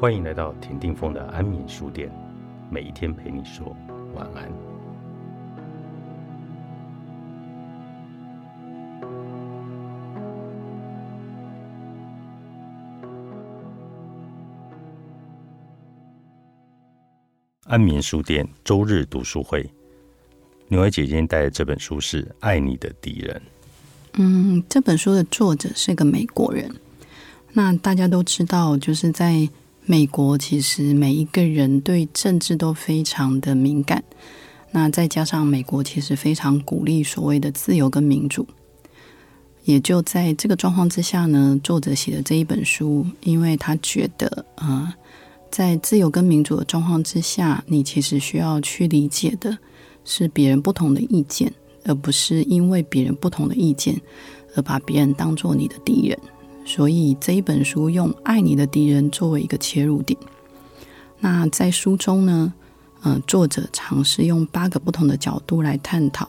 欢迎来到田定峰的安眠书店，每一天陪你说晚安。安眠书店周日读书会，牛儿姐今天带的这本书是《爱你的敌人》。嗯，这本书的作者是个美国人。那大家都知道，就是在美国，其实每一个人对政治都非常的敏感。那再加上美国其实非常鼓励所谓的自由跟民主，也就在这个状况之下呢，作者写的这一本书，因为他觉得，呃，在自由跟民主的状况之下，你其实需要去理解的是别人不同的意见，而不是因为别人不同的意见而把别人当做你的敌人。所以这一本书用“爱你的敌人”作为一个切入点。那在书中呢，呃，作者尝试用八个不同的角度来探讨，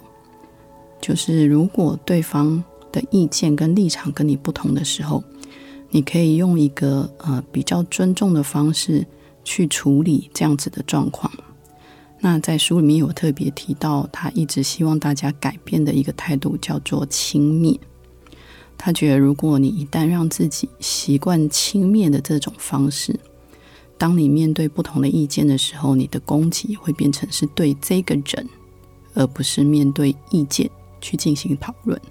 就是如果对方的意见跟立场跟你不同的时候，你可以用一个呃比较尊重的方式去处理这样子的状况。那在书里面有特别提到，他一直希望大家改变的一个态度叫做轻蔑。他觉得，如果你一旦让自己习惯轻蔑的这种方式，当你面对不同的意见的时候，你的攻击会变成是对这个人，而不是面对意见去进行讨论。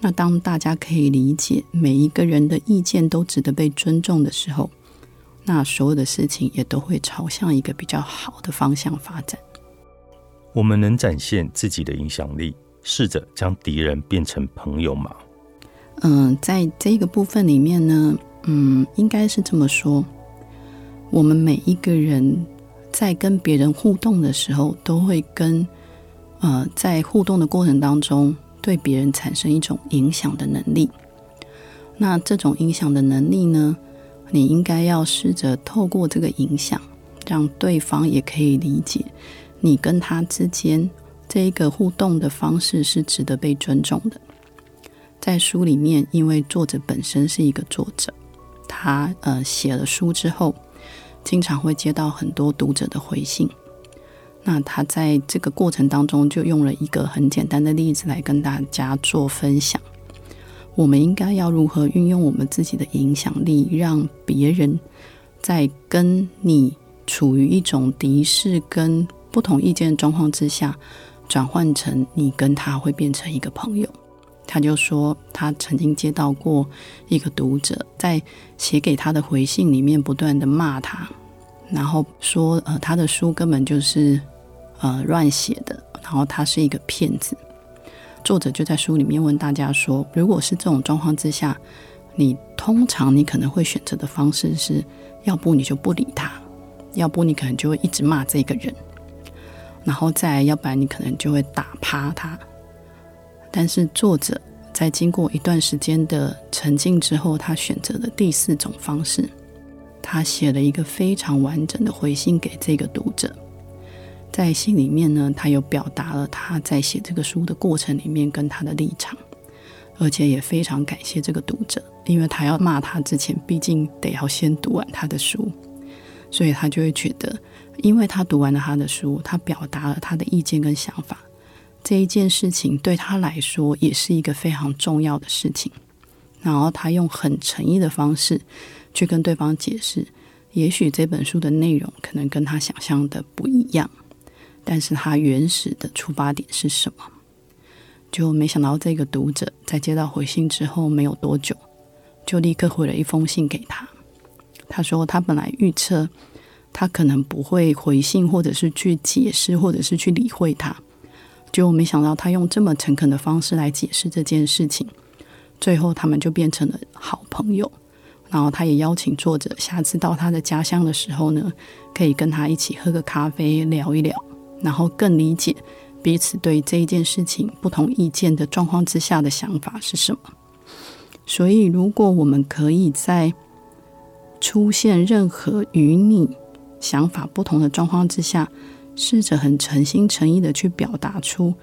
那当大家可以理解每一个人的意见都值得被尊重的时候，那所有的事情也都会朝向一个比较好的方向发展。我们能展现自己的影响力，试着将敌人变成朋友吗？嗯，在这个部分里面呢，嗯，应该是这么说：我们每一个人在跟别人互动的时候，都会跟呃，在互动的过程当中，对别人产生一种影响的能力。那这种影响的能力呢，你应该要试着透过这个影响，让对方也可以理解你跟他之间这一个互动的方式是值得被尊重的。在书里面，因为作者本身是一个作者，他呃写了书之后，经常会接到很多读者的回信。那他在这个过程当中，就用了一个很简单的例子来跟大家做分享。我们应该要如何运用我们自己的影响力，让别人在跟你处于一种敌视跟不同意见的状况之下，转换成你跟他会变成一个朋友。他就说，他曾经接到过一个读者在写给他的回信里面不断的骂他，然后说，呃，他的书根本就是呃乱写的，然后他是一个骗子。作者就在书里面问大家说，如果是这种状况之下，你通常你可能会选择的方式是，要不你就不理他，要不你可能就会一直骂这个人，然后再要不然你可能就会打趴他。但是作者在经过一段时间的沉浸之后，他选择了第四种方式。他写了一个非常完整的回信给这个读者。在信里面呢，他有表达了他在写这个书的过程里面跟他的立场，而且也非常感谢这个读者，因为他要骂他之前，毕竟得要先读完他的书，所以他就会觉得，因为他读完了他的书，他表达了他的意见跟想法。这一件事情对他来说也是一个非常重要的事情，然后他用很诚意的方式去跟对方解释，也许这本书的内容可能跟他想象的不一样，但是他原始的出发点是什么？就没想到这个读者在接到回信之后没有多久，就立刻回了一封信给他。他说他本来预测他可能不会回信，或者是去解释，或者是去理会他。就没想到他用这么诚恳的方式来解释这件事情，最后他们就变成了好朋友。然后他也邀请作者下次到他的家乡的时候呢，可以跟他一起喝个咖啡聊一聊，然后更理解彼此对这一件事情不同意见的状况之下的想法是什么。所以，如果我们可以在出现任何与你想法不同的状况之下，试着很诚心诚意的去表达出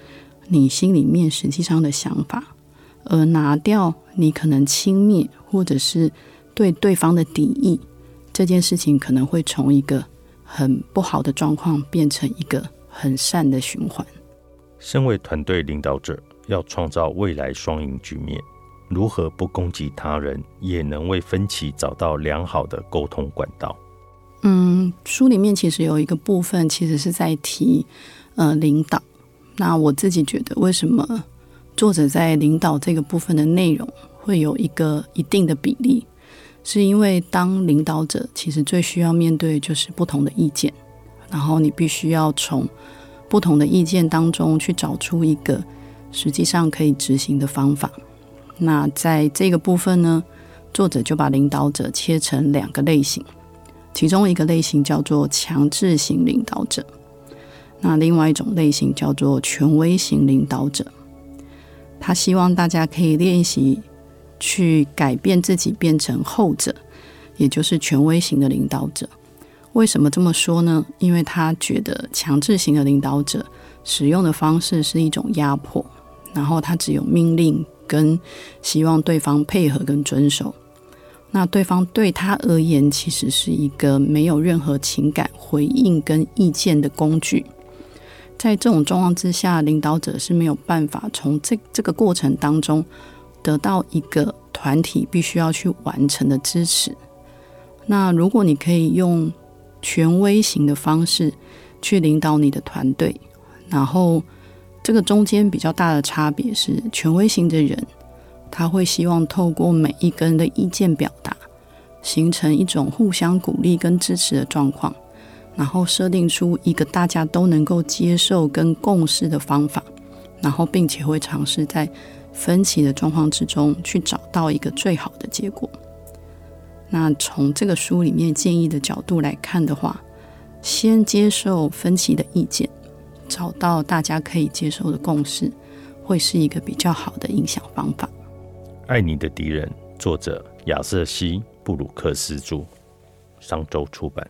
你心里面实际上的想法，而拿掉你可能轻蔑或者是对对方的敌意这件事情可能会从一个很不好的状况变成一个很善的循环。身为团队领导者，要创造未来双赢局面，如何不攻击他人，也能为分歧找到良好的沟通管道？嗯，书里面其实有一个部分，其实是在提呃领导。那我自己觉得，为什么作者在领导这个部分的内容会有一个一定的比例？是因为当领导者，其实最需要面对就是不同的意见，然后你必须要从不同的意见当中去找出一个实际上可以执行的方法。那在这个部分呢，作者就把领导者切成两个类型。其中一个类型叫做强制型领导者，那另外一种类型叫做权威型领导者。他希望大家可以练习去改变自己，变成后者，也就是权威型的领导者。为什么这么说呢？因为他觉得强制型的领导者使用的方式是一种压迫，然后他只有命令跟希望对方配合跟遵守。那对方对他而言，其实是一个没有任何情感回应跟意见的工具。在这种状况之下，领导者是没有办法从这这个过程当中得到一个团体必须要去完成的支持。那如果你可以用权威型的方式去领导你的团队，然后这个中间比较大的差别是，权威型的人。他会希望透过每一个人的意见表达，形成一种互相鼓励跟支持的状况，然后设定出一个大家都能够接受跟共识的方法，然后并且会尝试在分歧的状况之中去找到一个最好的结果。那从这个书里面建议的角度来看的话，先接受分歧的意见，找到大家可以接受的共识，会是一个比较好的影响方法。爱你的敌人，作者亚瑟西·布鲁克斯著，商周出版。